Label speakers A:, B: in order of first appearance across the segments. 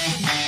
A: Bye.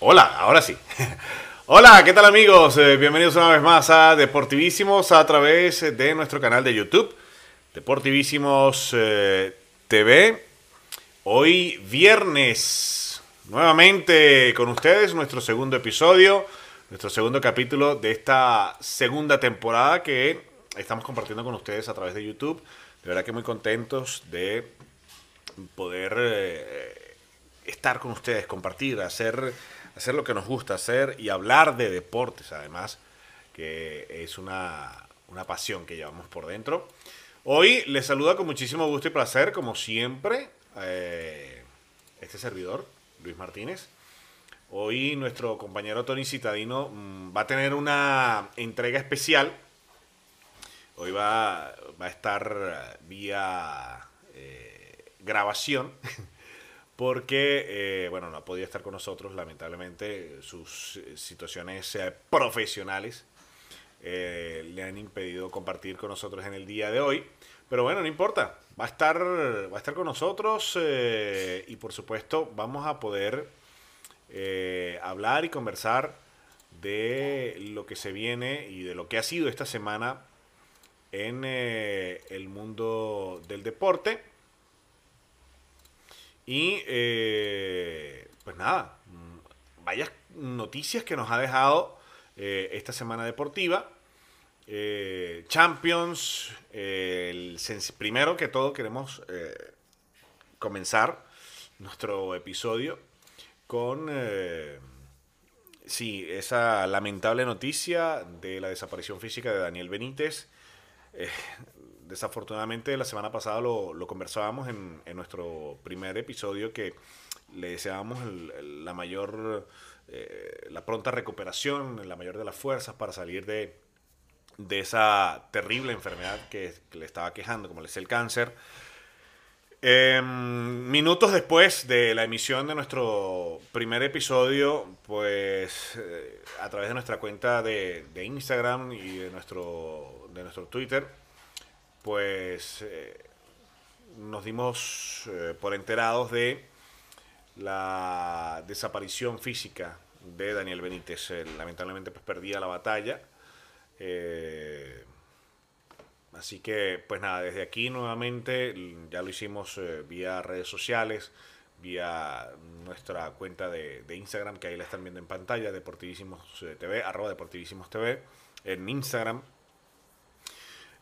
A: Hola, ahora sí. Hola, ¿qué tal amigos? Eh, bienvenidos una vez más a Deportivísimos a través de nuestro canal de YouTube, Deportivísimos eh, TV. Hoy viernes, nuevamente con ustedes, nuestro segundo episodio, nuestro segundo capítulo de esta segunda temporada que estamos compartiendo con ustedes a través de YouTube. De verdad que muy contentos de poder eh, estar con ustedes, compartir, hacer, hacer lo que nos gusta hacer y hablar de deportes, además, que es una, una pasión que llevamos por dentro. Hoy les saluda con muchísimo gusto y placer, como siempre, eh, este servidor, Luis Martínez. Hoy nuestro compañero Tony Citadino mm, va a tener una entrega especial. Hoy va, va a estar vía eh, grabación porque, eh, bueno, no ha podido estar con nosotros, lamentablemente, sus eh, situaciones eh, profesionales le han impedido compartir con nosotros en el día de hoy. Pero bueno, no importa, va a estar, va a estar con nosotros y por supuesto vamos a poder hablar y conversar de lo que se viene y de lo que ha sido esta semana en el mundo del deporte. Y eh, pues nada, vayas noticias que nos ha dejado eh, esta semana deportiva. Eh, Champions, el primero que todo queremos comenzar nuestro episodio con sí, esa lamentable noticia de la desaparición física de Daniel Benítez. Desafortunadamente la semana pasada lo, conversábamos en, nuestro primer episodio que le deseábamos la mayor, eh, la pronta recuperación, la mayor de las fuerzas para salir de, de esa terrible enfermedad que, le estaba quejando, como es el cáncer. Eh, minutos después de la emisión de nuestro primer episodio, pues eh, a través de nuestra cuenta de, de Instagram y de nuestro, de nuestro Twitter, pues eh, nos dimos eh, por enterados de la desaparición física de Daniel Benítez. Lamentablemente pues perdía la batalla. Eh, Así que, pues nada, desde aquí nuevamente l- ya lo hicimos vía redes sociales, vía nuestra cuenta de, de Instagram, que ahí la están viendo en pantalla, Deportivísimos TV, arroba Deportivísimos TV, en Instagram.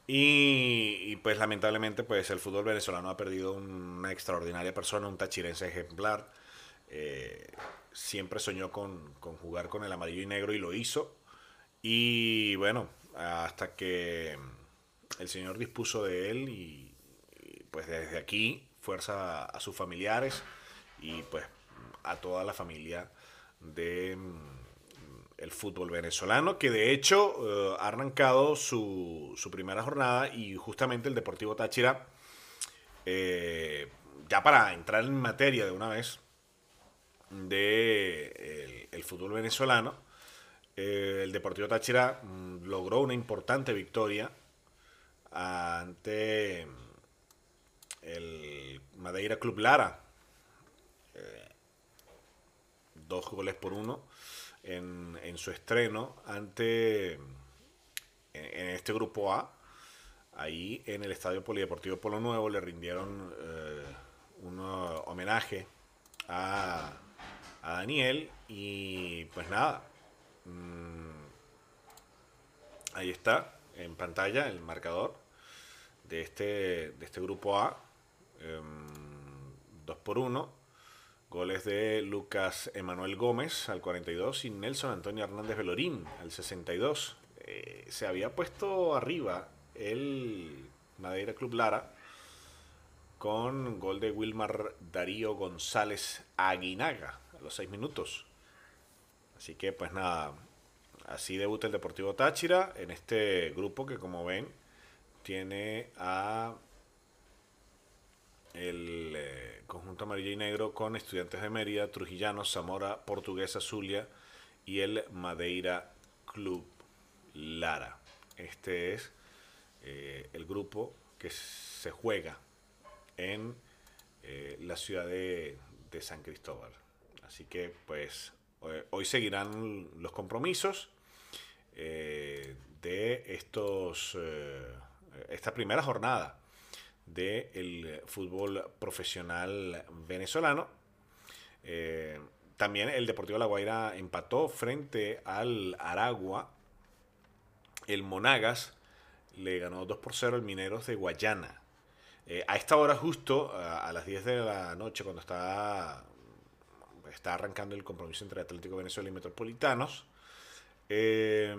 A: Y, pues lamentablemente pues el fútbol venezolano ha perdido una extraordinaria persona, un tachirense ejemplar. Eh, siempre soñó con, con jugar con el amarillo y negro y lo hizo. Y bueno, hasta que el Señor dispuso de él y, pues desde aquí fuerza a, sus familiares y pues a toda la familia de el fútbol venezolano que de hecho eh, ha arrancado su, su primera jornada y justamente el Deportivo Táchira eh, ya para entrar en materia de una vez de el, el fútbol venezolano eh, el Deportivo Táchira mm, logró una importante victoria ante el Madeira Club Lara. Eh, dos goles por uno en, en su estreno ante en, este grupo A. Ahí en el Estadio Polideportivo Polo Nuevo le rindieron eh, un homenaje a, a Daniel y pues nada. mm, ahí está en pantalla el marcador de este, de este grupo A. 2 por 1. Goles de Lucas Emanuel Gómez al 42 y Nelson Antonio Hernández Velorín al 62. Eh, se había puesto arriba el Madeira Club Lara con gol de Wilmar Darío González Aguinaga a los seis minutos. Así que pues nada, así debuta el Deportivo Táchira en este grupo que como ven tiene a el eh, conjunto amarillo y negro con estudiantes de Mérida, Trujillanos, Zamora, Portuguesa, Zulia y el Madeira Club Lara. Este es eh, el grupo que se juega en eh, la ciudad de, San Cristóbal. Así que pues hoy seguirán los compromisos de estos esta primera jornada del fútbol profesional venezolano. Eh, también el Deportivo La Guaira empató frente al Aragua. El Monagas le ganó 2 por 0 al Mineros de Guayana. Eh, a esta hora justo, a, las 10 de la noche, cuando está, está arrancando el compromiso entre Atlético Venezuela y Metropolitanos, eh,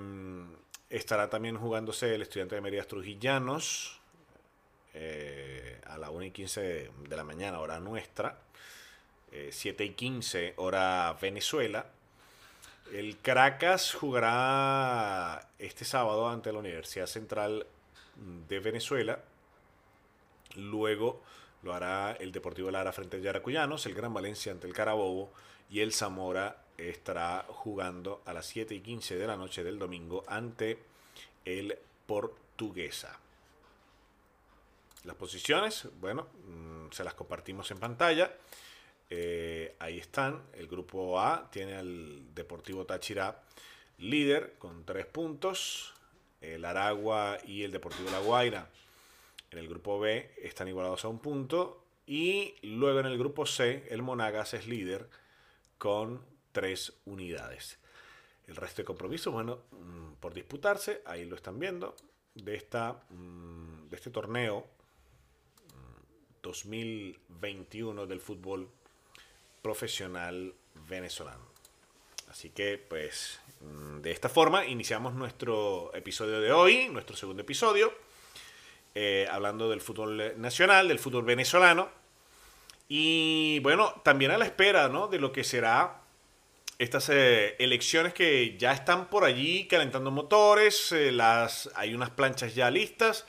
A: estará también jugándose el estudiante de Mérida Trujillanos eh, a la 1 y 15 de la mañana, hora nuestra. 7 eh, y 15, hora Venezuela. El Caracas jugará este sábado ante la Universidad Central de Venezuela. Luego lo hará el Deportivo Lara frente a Yaracuyanos, el Gran Valencia ante el Carabobo y el Zamora estará jugando a las 7 y 15 de la noche del domingo ante el Portuguesa. Las posiciones, bueno, mm, se las compartimos en pantalla. Eh, ahí están. El grupo A tiene al Deportivo Táchira líder con tres puntos. El Aragua y el Deportivo La Guaira en el grupo B están igualados a un punto. Y luego en el grupo C, el Monagas es líder con tres unidades. El resto de compromisos, bueno, mm, por disputarse, ahí lo están viendo, de, esta, mm, de este torneo 2021 del fútbol profesional venezolano. Así que, pues, mm, de esta forma iniciamos nuestro episodio de hoy, nuestro segundo episodio, eh, hablando del fútbol nacional, del fútbol venezolano. Y bueno, también a la espera ¿no? de lo que será estas eh, elecciones que ya están por allí calentando motores, eh, las, hay unas planchas ya listas.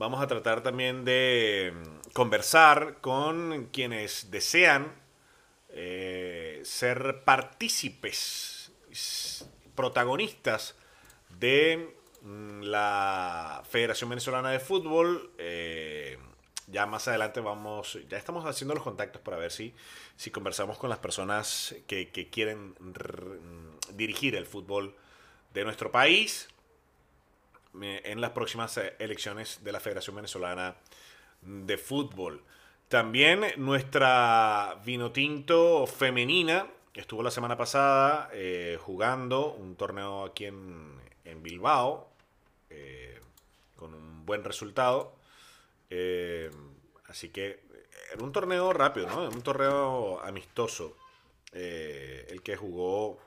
A: Vamos a tratar también de mm, conversar con quienes desean eh, ser partícipes, protagonistas de mm, la Federación Venezolana de Fútbol. Eh, ya más adelante vamos, ya estamos haciendo los contactos para ver si, si conversamos con las personas que, quieren mm, dirigir el fútbol de nuestro país en las próximas eh, elecciones de la Federación Venezolana de Fútbol. También nuestra Vinotinto femenina estuvo la semana pasada eh, jugando un torneo aquí en, Bilbao eh, con un buen resultado. así que era un torneo rápido, ¿no? Un torneo amistoso. el que jugó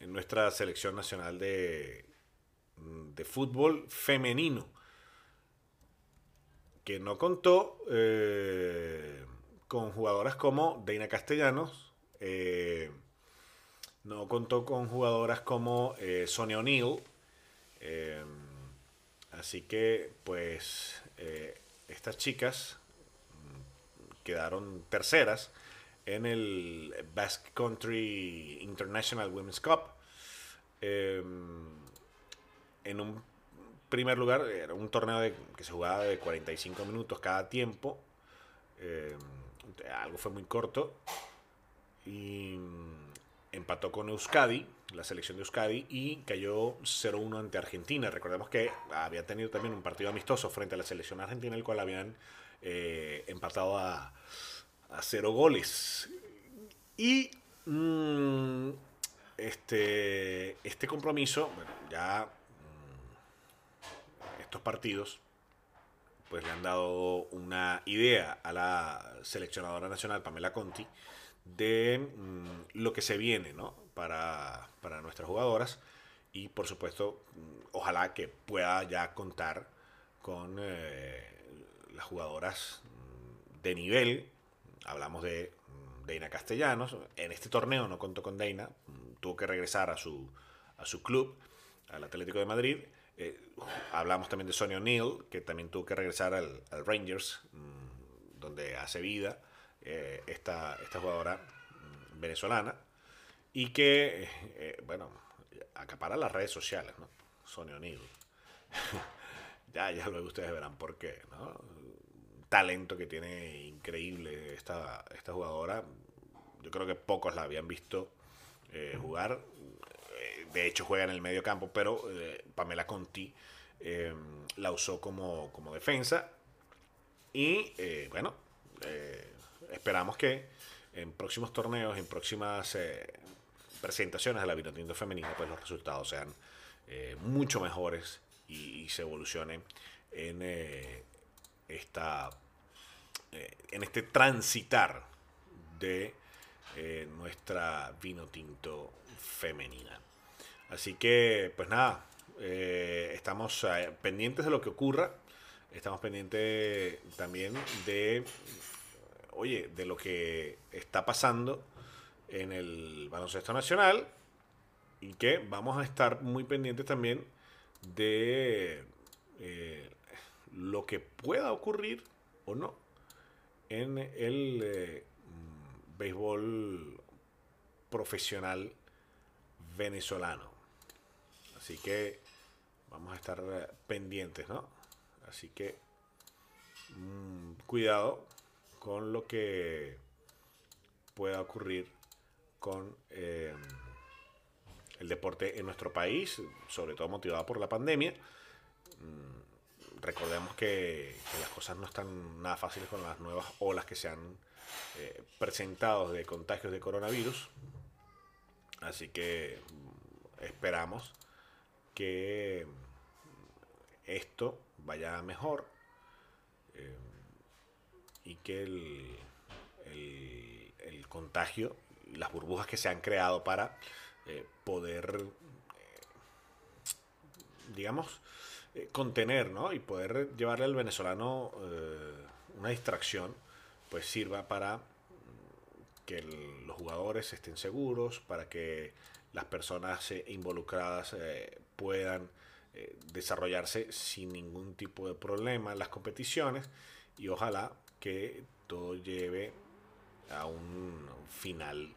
A: en nuestra selección nacional de, de fútbol femenino, que no contó eh, con jugadoras como Deina Castellanos, eh, no contó con jugadoras como eh, Sonia O'Neill, así que pues estas chicas quedaron terceras en el Basque Country International Women's Cup en un primer lugar, era un torneo que se jugaba de 45 minutos cada tiempo. Eh, algo fue muy corto. Y empató con Euskadi, la selección de Euskadi, y cayó 0-1 ante Argentina. Recordemos que había tenido también un partido amistoso frente a la selección argentina, el cual habían eh, empatado a, a cero goles. Y mm, este, este compromiso, bueno, ya estos partidos pues le han dado una idea a la seleccionadora nacional Pamela Conti de mm, lo que se viene para, nuestras jugadoras. Y por supuesto mm, ojalá que pueda ya contar con eh, las jugadoras mm, de nivel, hablamos de Deina Castellanos, en este torneo no contó con Deina, tuvo que regresar a su, a su club, al Atlético de Madrid. Eh, hablamos también de Sonia O'Neill, que también tuvo que regresar al, Rangers, donde hace vida eh, esta, esta jugadora venezolana, y que, eh, bueno, acapara las redes sociales, ¿no? Sonia O'Neill. ya, ya luego ustedes verán por qué, ¿no? Talento que tiene increíble esta, esta jugadora. Yo creo que pocos la habían visto jugar. Eh, de hecho, juega en el medio campo, pero eh, Pamela Conti la usó como, como defensa. Y bueno, esperamos que en próximos torneos, en próximas presentaciones de la Vinotinto femenina, pues los resultados sean mucho mejores y, se evolucione en eh, esta eh, en este transitar de eh, nuestra vino tinto femenina. Así que, pues nada, estamos pendientes de lo que ocurra. Estamos pendientes también de, oye, de lo que está pasando en el baloncesto nacional y que vamos a estar muy pendientes también de eh, lo que pueda ocurrir o no en el eh, béisbol profesional venezolano. Así que vamos a estar eh, pendientes, ¿no? Así que mm, cuidado con lo que pueda ocurrir con el deporte en nuestro país, sobre todo motivado por la pandemia. Mm, recordemos que, las cosas no están nada fáciles con las nuevas olas que se han eh, presentado de contagios de coronavirus. Así que mm, esperamos que esto vaya mejor eh, y que el, el, contagio las burbujas que se han creado para eh, poder, eh, digamos, contener, ¿no? Y poder llevarle al venezolano una distracción, pues sirva para que los jugadores estén seguros, para que las personas involucradas puedan desarrollarse sin ningún tipo de problema las competiciones y ojalá que todo lleve a un final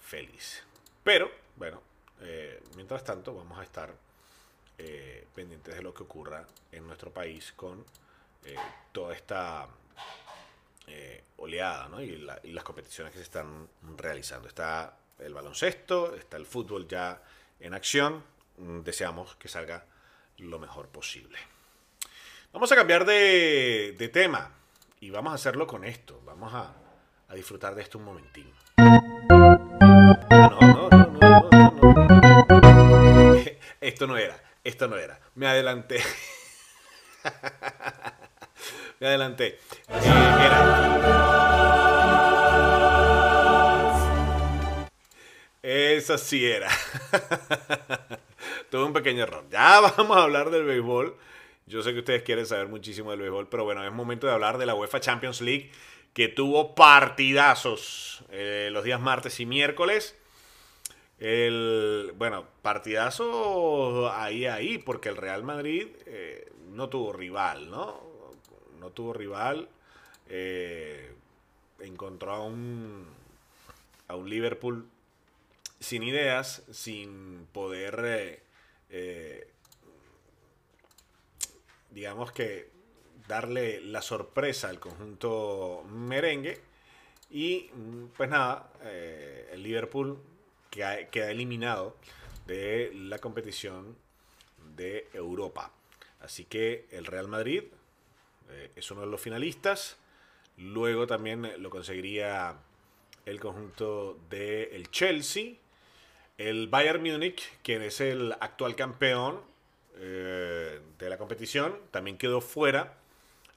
A: feliz. Pero bueno, eh, mientras tanto vamos a estar eh, pendientes de lo que ocurra en nuestro país con eh, toda esta oleada ¿no? y, las competiciones que se están realizando. Está el baloncesto, está el fútbol ya en acción. Mm, deseamos que salga lo mejor posible. Vamos a cambiar de, tema y vamos a hacerlo con esto. Vamos a, disfrutar de esto un momentín. Esto no era, esto no era. Me adelanté. Me adelanté. Eh, Eso sí era. Tuve un pequeño error. Ya vamos a hablar del béisbol. Yo sé que ustedes quieren saber muchísimo del béisbol, pero bueno, es momento de hablar de la UEFA Champions League, que tuvo partidazos eh, los días martes y miércoles. El, bueno, partidazo ahí, ahí, porque el Real Madrid eh, no tuvo rival, ¿no? No tuvo rival. Eh, encontró a un, a un Liverpool sin ideas, sin poder, digamos que, darle la sorpresa al conjunto merengue. Y pues nada, el Liverpool queda eliminado de la competición de Europa. Así que el Real Madrid eh, es uno de los finalistas. Luego también lo conseguiría el conjunto del el Chelsea. El Bayern Múnich, quien es el actual campeón eh, de la competición, también quedó fuera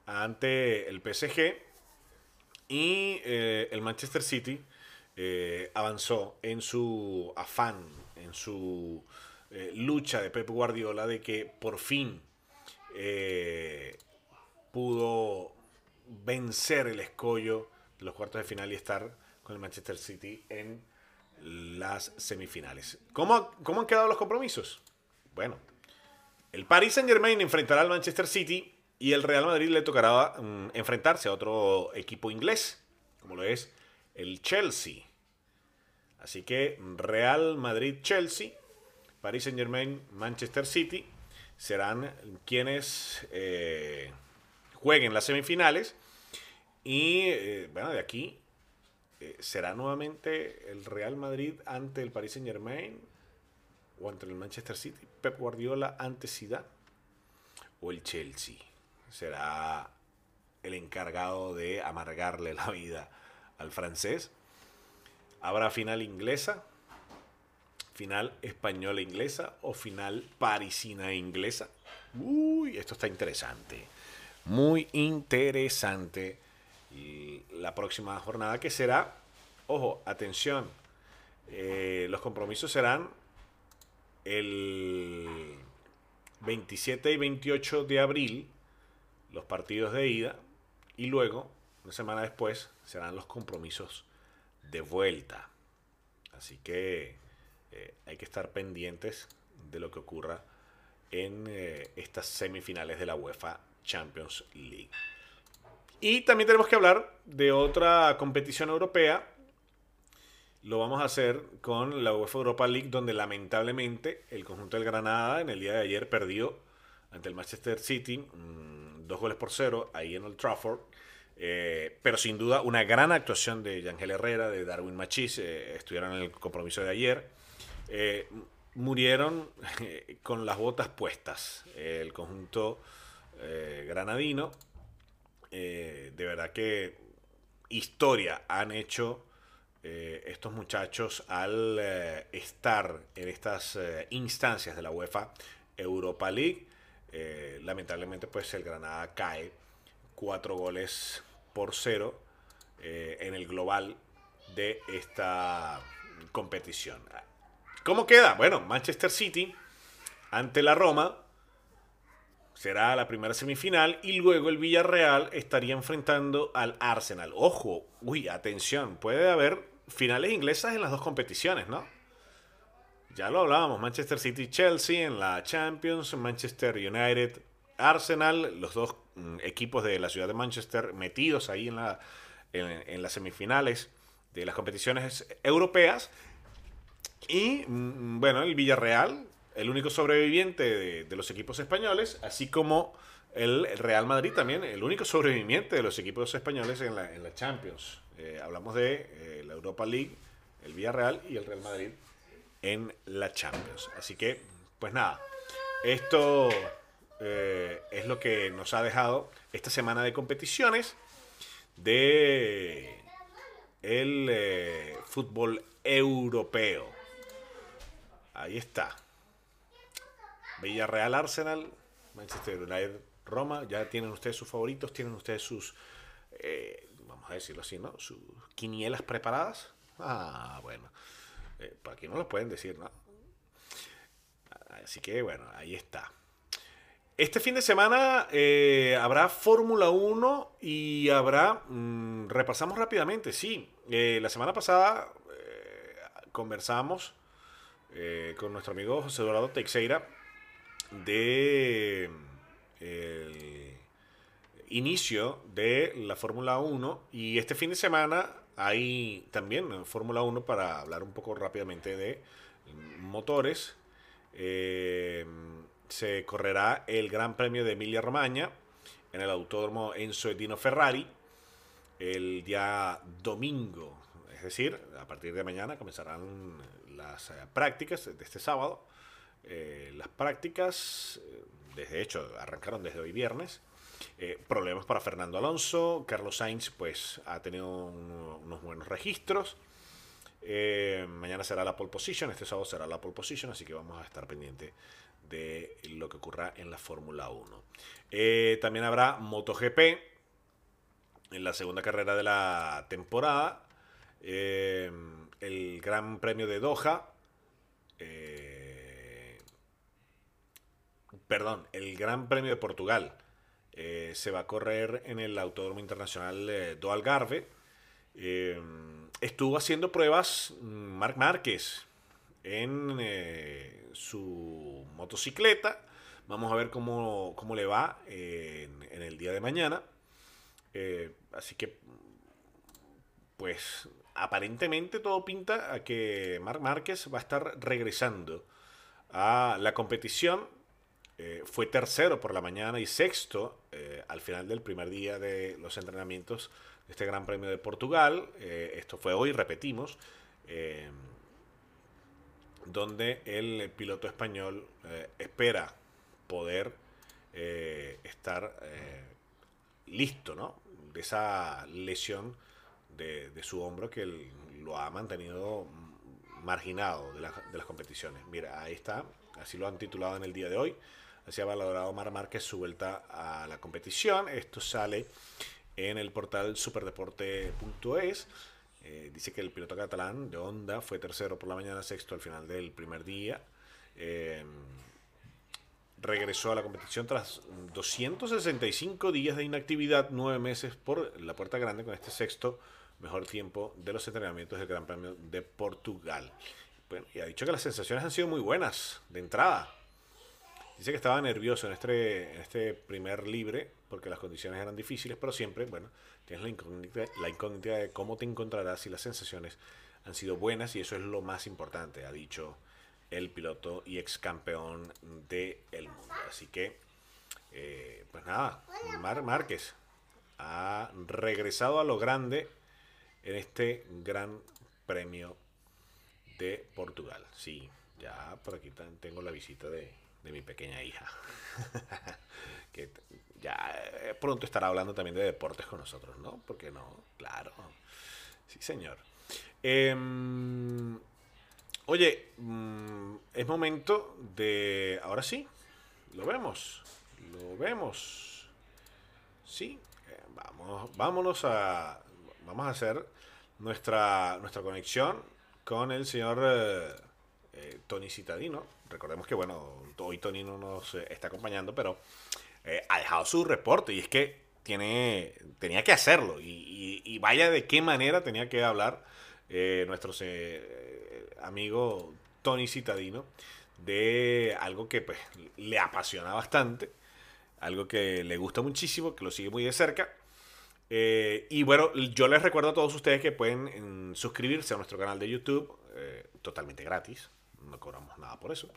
A: ante el PSG. Y eh, el Manchester City eh, avanzó en su afán, en su lucha de Pep Guardiola de que por fin pudo vencer el escollo de los cuartos de final y estar con el Manchester City en las semifinales. ¿Cómo, cómo han quedado los compromisos? Bueno, el Paris Saint Germain enfrentará al Manchester City y el Real Madrid le tocará mm, enfrentarse a otro equipo inglés, como lo es el Chelsea. Así que Real Madrid-Chelsea, Paris Saint Germain, Manchester City serán quienes eh, jueguen las semifinales. Y eh, bueno, de aquí será nuevamente el Real Madrid ante el Paris Saint Germain o ante el Manchester City, Pep Guardiola ante Zidane o el Chelsea. Será el encargado de amargarle la vida al francés. Habrá final inglesa, final española inglesa o final parisina inglesa. Uy, esto está interesante. Muy interesante. La próxima jornada que será, ojo, atención, eh, los compromisos serán el 27 y 28 de abril, los partidos de ida, y luego, una semana después, serán los compromisos de vuelta. Así que eh, hay que estar pendientes de lo que ocurra en eh, estas semifinales de la UEFA Champions League. Y también tenemos que hablar de otra competición europea. Lo vamos a hacer con la UEFA Europa League, donde lamentablemente el conjunto del Granada en el día de ayer perdió ante el Manchester City, mm, dos goles por cero, ahí en el Trafford. Eh, pero sin duda una gran actuación de Yangel Herrera, de Darwin Machis, estuvieron en el compromiso de ayer. Eh, murieron eh, con las botas puestas. el conjunto eh, de verdad que historia han hecho estos muchachos al estar en estas instancias de la UEFA Europa League. lamentablemente, pues el Granada cae cuatro goles por cero en el global de esta competición. ¿Cómo queda? Bueno, Manchester City ante la Roma será la primera semifinal y luego el Villarreal estaría enfrentando al Arsenal. Ojo, uy, atención, puede haber finales inglesas en las dos competiciones, ¿no? Ya lo hablábamos, Manchester City Chelsea en la Champions, Manchester United Arsenal, los dos mm, equipos de la ciudad de Manchester metidos ahí en, la, en las semifinales de las competiciones europeas y mm, bueno, el Villarreal, el único sobreviviente de, los equipos españoles, así como el, Real Madrid también, el único sobreviviente de los equipos españoles en la, Champions. Eh, hablamos de eh, la Europa League, el Villarreal y el Real Madrid en la Champions. Así que, pues nada, esto eh, es lo que nos ha dejado esta semana de competiciones de el fútbol europeo. Ahí está. Villarreal Arsenal, Manchester United Roma. Ya tienen ustedes sus favoritos, tienen ustedes sus, eh, vamos a decirlo así, ¿no? Sus quinielas preparadas. Ah, bueno. Eh, por aquí no lo pueden decir, ¿no? Así que bueno, ahí está. Este fin de semana eh, habrá Fórmula 1 y habrá... Mm, repasamos rápidamente, sí. la semana pasada conversamos con nuestro amigo José Dorado Teixeira de el inicio de la Fórmula 1 y este fin de semana hay también Fórmula 1 para hablar un poco rápidamente de motores. Eh, se correrá el Gran Premio de Emilia Romagna en el Autódromo Enzo Edino Ferrari el día domingo es decir, a partir de mañana comenzarán las eh, prácticas de este sábado. Eh, las prácticas, eh, desde hecho, arrancaron desde hoy viernes. problemas para Fernando Alonso. Carlos Sainz, pues, ha tenido unos buenos registros. mañana será la pole position, este sábado será la pole position, así que vamos a estar pendientes de lo que ocurra en la Fórmula 1. también habrá MotoGP en la segunda carrera de la temporada. Eh, el Gran Premio de Doha, eh, perdón, el Gran Premio de Portugal, eh, se va a correr en el Autódromo Internacional eh, do Algarve. Eh, estuvo haciendo pruebas mm, Marc Márquez en su motocicleta. Vamos a ver cómo, cómo le va en, en, el día de mañana. así que, pues, aparentemente todo pinta a que Marc Márquez va a estar regresando a la competición eh, fue tercero por la mañana y sexto eh, al final del primer día de los entrenamientos de este Gran Premio de Portugal. Eh, esto fue hoy, repetimos, donde el piloto español espera poder estar listo ¿no? de esa lesión de, su hombro que lo ha mantenido marginado de, de las competiciones. Mira, ahí está, así lo han titulado en el día de hoy. Así ha valorado Mar Márquez su vuelta a la competición. Esto sale en el portal superdeporte.es. Eh, dice que el piloto catalán de Honda fue tercero por la mañana, sexto al final del primer día. Eh, regresó a la competición tras 265 días de inactividad, nueve meses por la puerta grande con este sexto mejor tiempo de los entrenamientos del Gran Premio de Portugal. Bueno, y ha dicho que las sensaciones han sido muy buenas de entrada. Dice que estaba nervioso en este, en este primer libre porque las condiciones eran difíciles, pero siempre, bueno, tienes la incógnita, la incógnita de cómo te encontrarás si las sensaciones han sido buenas y eso es lo más importante, ha dicho el piloto y ex campeón del mundo. Así que, eh, pues nada, Mar Márquez ha regresado a lo grande en este gran premio de Portugal. Sí, ya por aquí tengo la visita de, de mi pequeña hija. que ya eh, pronto estará hablando también de deportes con nosotros, ¿no? Porque no, claro. Sí, señor. Em, oye, mm, es momento de... Ahora sí, lo vemos. Lo vemos. Sí, eh, vamos, vámonos a... Vamos a hacer nuestra, nuestra conexión con el señor eh, Tony Citadino recordemos que, bueno, hoy Tony no nos eh, está acompañando, pero eh, ha dejado su reporte y es que tiene, tenía que hacerlo. Y, vaya de qué manera tenía que hablar eh, nuestro amigo Tony Citadino de algo que pues, le apasiona bastante, algo que le gusta muchísimo, que lo sigue muy de cerca. y bueno, yo les recuerdo a todos ustedes que pueden mm, suscribirse a nuestro canal de YouTube totalmente gratis no cobramos nada por eso.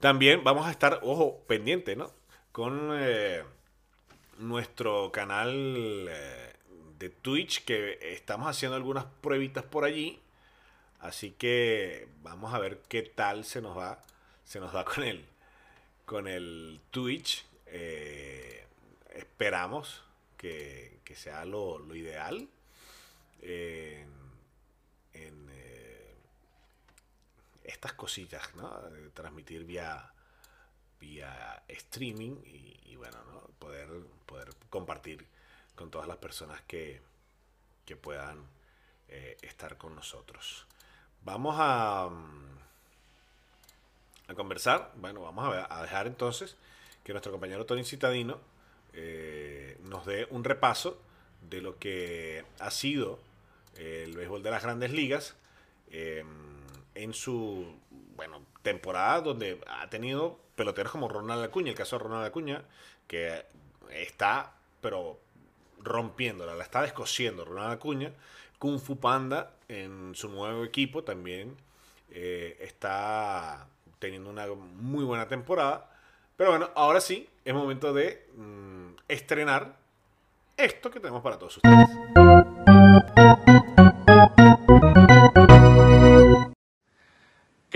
A: También vamos a estar, ojo, pendiente, ¿no? Con eh, nuestro canal eh, de Twitch, que estamos haciendo algunas pruebitas por allí. Así que vamos a ver qué tal se nos va, se nos va con el, con el Twitch. Eh, esperamos que, sea lo, ideal. en estas cositas, ¿no? transmitir vía, vía streaming y, bueno, ¿no? poder, poder compartir con todas las personas que, que puedan eh, estar con nosotros. Vamos a, mm, a conversar, bueno, vamos a, dejar entonces que nuestro compañero Tony Citadino eh, nos dé un repaso de lo que ha sido el béisbol de las grandes ligas. Em, en su bueno, temporada donde ha tenido peloteros como Ronald Acuña, el caso de Ronald Acuña, que está, pero rompiéndola, la está descosiendo Ronald Acuña. Kung Fu Panda en su nuevo equipo también eh, está teniendo una muy buena temporada. Pero bueno, ahora sí, es momento de mm, estrenar esto que tenemos para todos ustedes.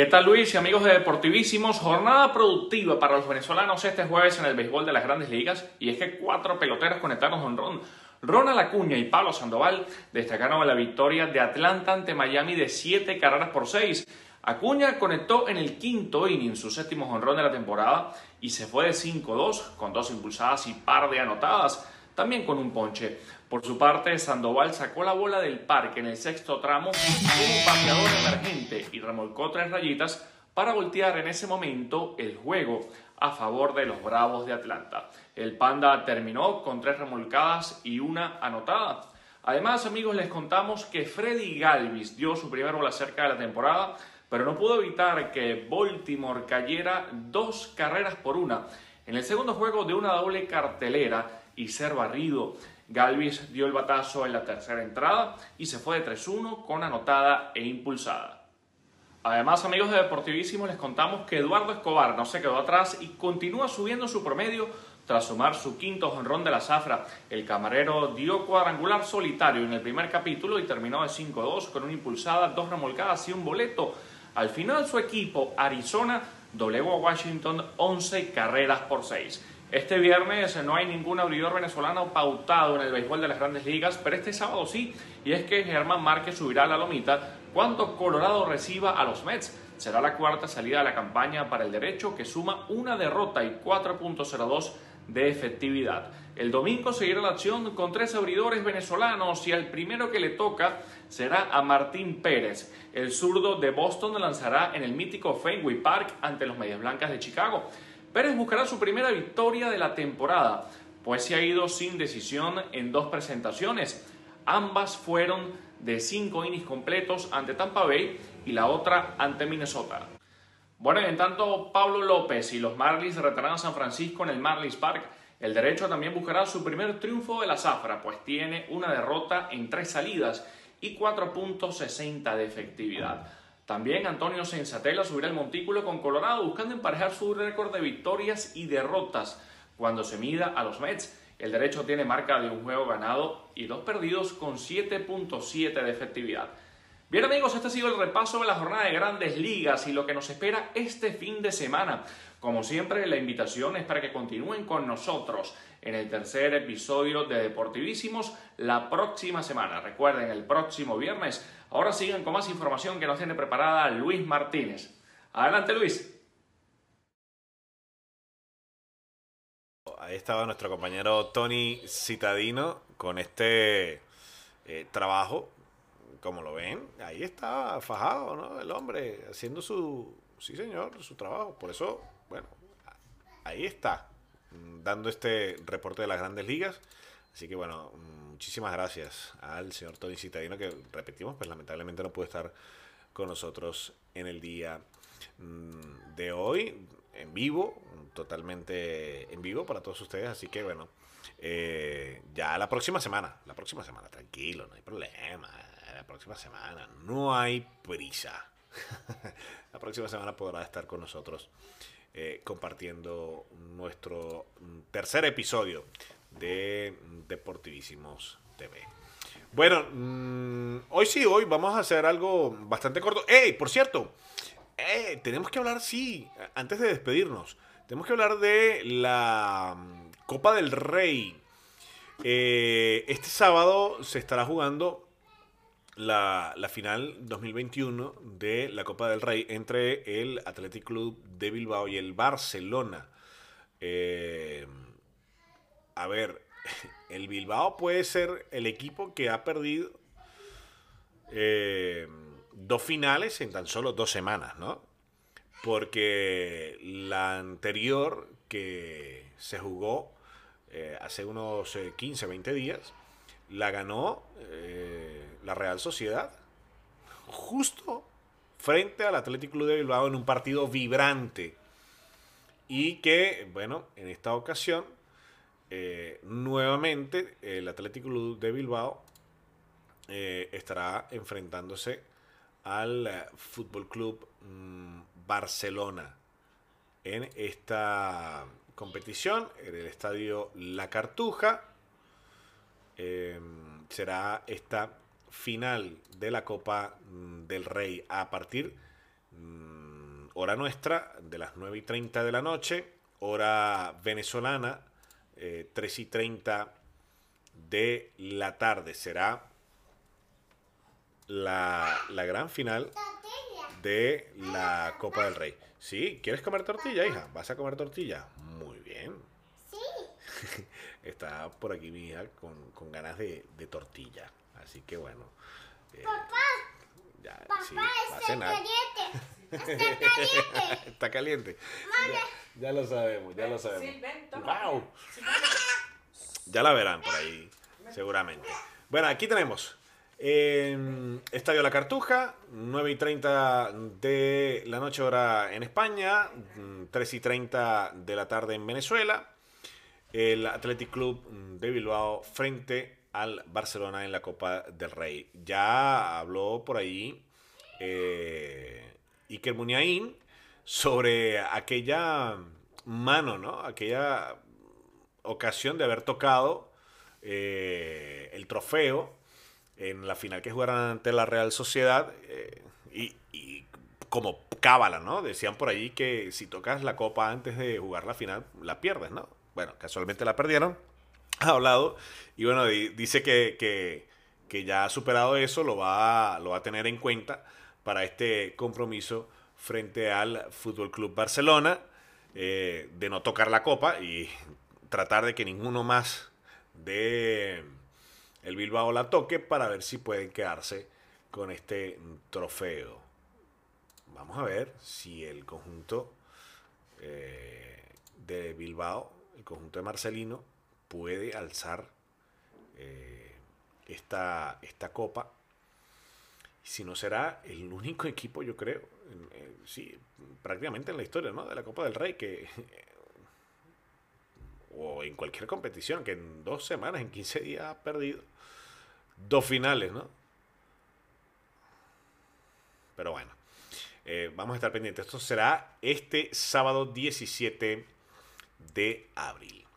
B: ¿Qué tal Luis y amigos de Deportivísimos? Jornada productiva para los venezolanos este jueves en el béisbol de las grandes ligas y es que cuatro peloteros conectaron con Ron. Ronald Acuña y Pablo Sandoval destacaron la victoria de Atlanta ante Miami de siete carreras por seis. Acuña conectó en el quinto inning su séptimo jonrón de la temporada y se fue de 5-2 con dos impulsadas y par de anotadas, también con un ponche. Por su parte, Sandoval sacó la bola del parque en el sexto tramo como pateador emergente y remolcó tres rayitas para voltear en ese momento el juego. a favor de los Bravos de Atlanta. El Panda terminó con tres remolcadas y una anotada. Además, amigos, les contamos que Freddy Galvis dio su primer bola cerca de la temporada, pero no pudo evitar que Baltimore cayera dos carreras por una en el segundo juego de una doble cartelera y ser barrido. Galvis dio el batazo en la tercera entrada y se fue de 3-1 con anotada e impulsada. Además, amigos de Deportivísimo, les contamos que Eduardo Escobar no se quedó atrás y continúa subiendo su promedio tras sumar su quinto jonrón de la zafra. El camarero dio cuadrangular solitario en el primer capítulo y terminó de 5-2 con una impulsada, dos remolcadas y un boleto. Al final, su equipo, Arizona, doblegó a Washington 11 carreras por 6. Este viernes no hay ningún abridor venezolano pautado en el béisbol de las grandes ligas, pero este sábado sí, y es que Germán Márquez subirá a la lomita cuando Colorado reciba a los Mets. Será la cuarta salida de la campaña para el derecho que suma una derrota y 4.02 de efectividad. El domingo seguirá la acción con tres abridores venezolanos y el primero que le toca será a Martín Pérez. El zurdo de Boston lanzará en el mítico Fenway Park ante los Medias Blancas de Chicago. Pérez buscará su primera victoria de la temporada, pues se ha ido sin decisión en dos presentaciones. Ambas fueron de cinco innings completos ante Tampa Bay y la otra ante Minnesota. Bueno, en tanto Pablo López y los Marlins retarán a San Francisco en el Marlins Park. El derecho también buscará su primer triunfo de la zafra, pues tiene una derrota en tres salidas y 4.60 de efectividad. También Antonio Sensatela subirá el montículo con Colorado buscando emparejar su récord de victorias y derrotas cuando se mida a los Mets. El derecho tiene marca de un juego ganado y dos perdidos con 7.7 de efectividad. Bien amigos, este ha sido el repaso de la jornada de grandes ligas y lo que nos espera este fin de semana. Como siempre, la invitación es para que continúen con nosotros en el tercer episodio de Deportivísimos la próxima semana. Recuerden, el próximo viernes. Ahora sigan con más información que nos tiene preparada Luis Martínez. Adelante, Luis.
A: Ahí estaba nuestro compañero Tony Citadino con este eh, trabajo. Como lo ven, ahí está fajado, ¿no? El hombre haciendo su, sí señor, su trabajo. Por eso bueno, ahí está, dando este reporte de las grandes ligas. Así que bueno, muchísimas gracias al señor Tony Citadino, que repetimos, pues lamentablemente no puede estar con nosotros en el día mm, de hoy, en vivo, totalmente en vivo para todos ustedes. Así que bueno, eh, ya la próxima semana, la próxima semana, tranquilo, no hay problema. La próxima semana, no hay prisa. la próxima semana podrá estar con nosotros eh, compartiendo nuestro tercer episodio de Deportivísimos TV. Bueno, mm, hoy sí, hoy vamos a hacer algo bastante corto. ¡Ey! Por cierto, eh, tenemos que hablar, sí, antes de despedirnos, tenemos que hablar de la mm, Copa del Rey. Eh, este sábado se estará jugando la, final 2021 de la Copa del Rey entre el Athletic Club de Bilbao y el Barcelona. Eh, a ver, el Bilbao puede ser el equipo que ha perdido eh, dos finales en tan solo dos semanas, ¿no? Porque la anterior que se jugó eh, hace unos 15, 20 días, la ganó la Real Sociedad justo frente al Atlético Club de Bilbao en un partido vibrante. Y que, bueno, en esta ocasión, eh, nuevamente el Atlético Club de Bilbao eh, estará enfrentándose al eh, Fútbol Club mm, Barcelona en esta competición en el estadio La Cartuja. será esta final de la Copa mm, del Rey a partir mm, hora nuestra de las 9 y 30 de la noche, hora venezolana, 3 eh, y 30 de la tarde. Será la, la gran final de la Copa del Rey. ¿Sí? ¿Quieres comer tortilla, hija? ¿Vas a comer tortilla? Muy bien. Sí. Está por aquí mi hija con, con ganas de, de tortilla. Así que bueno.
C: Eh, papá. Ya, papá, sí, a cenar. Está caliente.
A: Está caliente. Ya, ya lo sabemos, ya lo sabemos.
B: Sí, ven.
A: Wow. Ya la verán por ahí, seguramente. Bueno, aquí tenemos eh, Estadio La Cartuja, 9 y 30 de la noche hora en España, mm, 3 y 30 de la tarde en Venezuela. El Athletic Club de Bilbao frente al Barcelona en la Copa del Rey. Ya habló por ahí eh, Iker Muniain sobre aquella mano, ¿no? Aquella ocasión de haber tocado eh, el trofeo en la final que jugaron ante la Real Sociedad eh, y, y como cábala, ¿no? Decían por ahí que si tocas la copa antes de jugar la final, la pierdes, ¿no? Bueno, casualmente la perdieron. Ha hablado y bueno, di- dice que, que, ya ha superado eso, lo va, lo va a tener en cuenta para este compromiso frente al Fútbol Club Barcelona, eh, de no tocar la copa y tratar de que ninguno más de el Bilbao la toque para ver si pueden quedarse con este trofeo. Vamos a ver si el conjunto eh, de Bilbao, el conjunto de Marcelino, puede alzar eh, esta, esta copa. Si no será el único equipo, yo creo, eh, sí, prácticamente en la historia ¿no? de la Copa del Rey, que o en cualquier competición, que en dos semanas, en 15 días ha perdido dos finales, ¿no? Pero bueno, eh, vamos a estar pendientes. Esto será este sábado 17 de abril.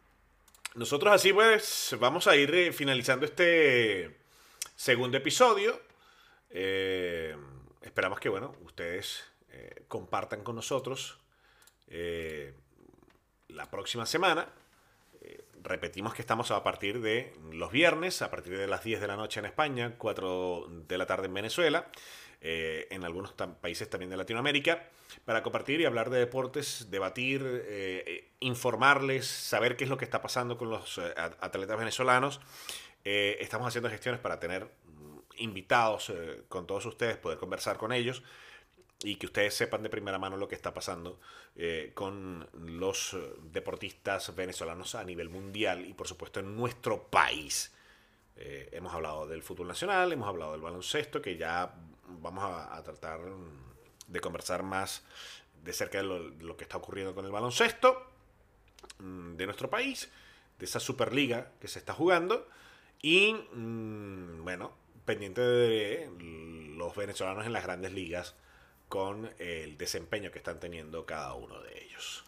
A: Nosotros así pues vamos a ir eh, finalizando este segundo episodio. Eh, esperamos que, bueno, ustedes eh, compartan con nosotros la próxima semana. Repetimos que estamos a partir de los viernes, a partir de las 10 de la noche en España, 4 de la tarde en Venezuela, eh, en algunos países también de Latinoamérica, para compartir y hablar de deportes, debatir, eh, eh, informarles, saber qué es lo que está pasando con los eh, at- atletas venezolanos. Estamos haciendo gestiones para tener mm, invitados con todos ustedes, poder conversar con ellos y que ustedes sepan de primera mano lo que está pasando con los deportistas venezolanos a nivel mundial y por supuesto en nuestro país. Hemos hablado del fútbol nacional, hemos hablado del baloncesto, que ya vamos a, tratar de conversar más de cerca de lo, de lo que está ocurriendo con el baloncesto mm, de nuestro país, de esa Superliga que se está jugando y mm, bueno, pendiente de los venezolanos en las grandes ligas con el desempeño que están teniendo cada uno de ellos.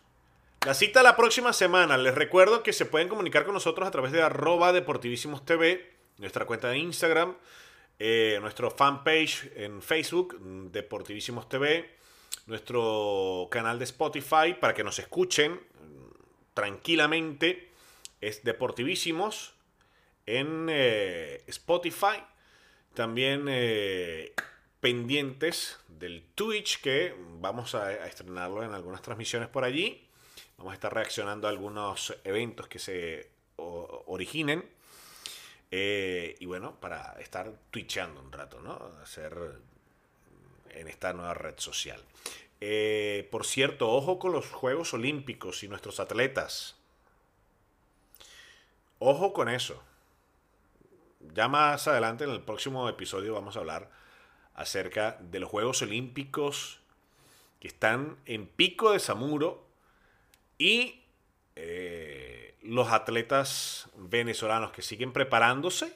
A: La cita la próxima semana. Les recuerdo que se pueden comunicar con nosotros a través de arroba deportivísimos TV, nuestra cuenta de Instagram, eh, nuestro fanpage en Facebook, mm, Deportivísimos TV, nuestro canal de Spotify para que nos escuchen mm, tranquilamente. Es Deportivísimos en eh, Spotify. También eh, pendientes del Twitch que vamos a, a estrenarlo en algunas transmisiones por allí. Vamos a estar reaccionando a algunos eventos que se originen. Eh, y bueno, para estar twitchando un rato, ¿no? Hacer en esta nueva red social. Eh, por cierto, ojo con los Juegos Olímpicos y nuestros atletas. Ojo con eso. Ya más adelante en el próximo episodio vamos a hablar acerca de los Juegos Olímpicos que están en pico de Samuro y eh, los atletas venezolanos que siguen preparándose,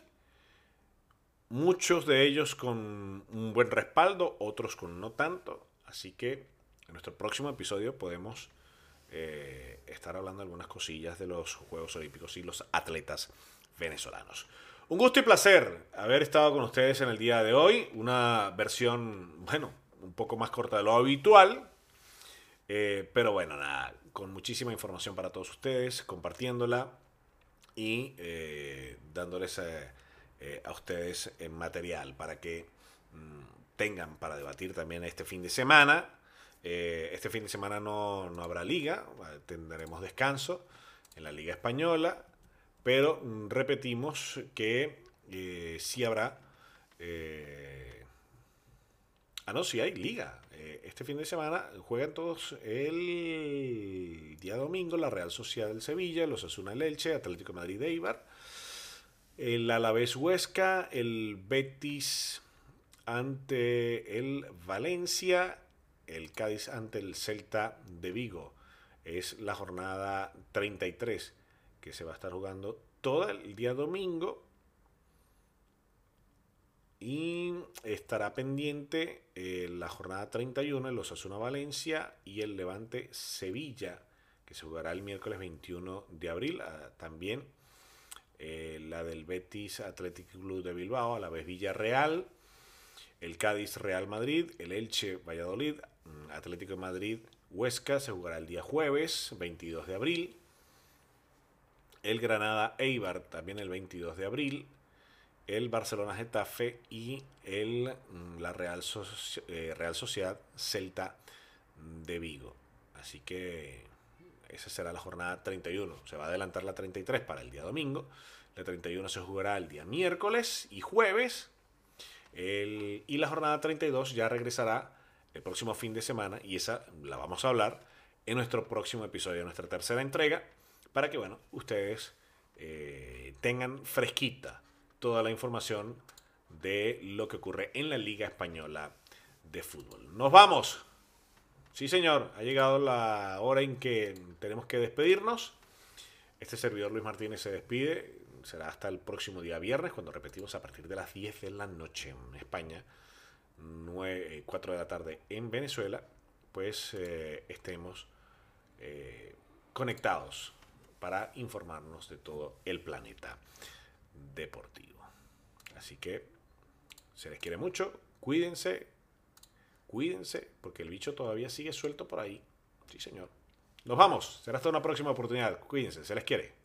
A: muchos de ellos con un buen respaldo, otros con no tanto, así que en nuestro próximo episodio podemos eh, estar hablando algunas cosillas de los Juegos Olímpicos y los atletas venezolanos. Un gusto y placer haber estado con ustedes en el día de hoy. Una versión, bueno, un poco más corta de lo habitual. Eh, pero bueno, nada, con muchísima información para todos ustedes, compartiéndola y eh, dándoles eh, eh, a ustedes material para que mm, tengan para debatir también este fin de semana. Este fin de semana no, no habrá liga, tendremos descanso en la Liga Española, pero mm, repetimos que sí habrá Ah, no, sí hay liga. Eh, este fin de semana juegan todos el día domingo la Real Sociedad del Sevilla, los Asuna el Elche, Atlético de Madrid Eibar, el Alavés Huesca, el Betis ante el Valencia, el Cádiz ante el Celta de Vigo. Es la jornada 33 que se va a estar jugando todo el día domingo y estará pendiente eh, la jornada 31 en los Asuna Valencia y el Levante Sevilla, que se jugará el miércoles 21 de abril. Ah, también eh, la del Betis Athletic Club de Bilbao, a la vez Villarreal, el Cádiz Real Madrid, el Elche Valladolid, mm, Atlético de Madrid Huesca se jugará el día jueves 22 de abril. El Granada Eibar también el 22 de abril el Barcelona Getafe y el, mm, la Real, eh, Real Sociedad Celta de Vigo. Así que esa será la jornada 31. Se va a adelantar la 33 para el día domingo. La 31 se jugará el día miércoles y jueves. y la jornada 32 ya regresará el próximo fin de semana y esa la vamos a hablar en nuestro próximo episodio, nuestra tercera entrega, para que bueno, ustedes eh, tengan fresquita toda la información de lo que ocurre en la Liga Española de Fútbol. Nos vamos. Sí, señor, ha llegado la hora en que tenemos que despedirnos. Este servidor Luis Martínez se despide. Será hasta el próximo día viernes, cuando repetimos a partir de las 10 de la noche en España, 9, 4 eh, de la tarde en Venezuela, pues eh, estemos eh, conectados para informarnos de todo el planeta deportivo. Así que se les quiere mucho, cuídense, cuídense, porque el bicho todavía sigue suelto por ahí. Sí, señor. Nos vamos, será hasta una próxima oportunidad. Cuídense, se les quiere.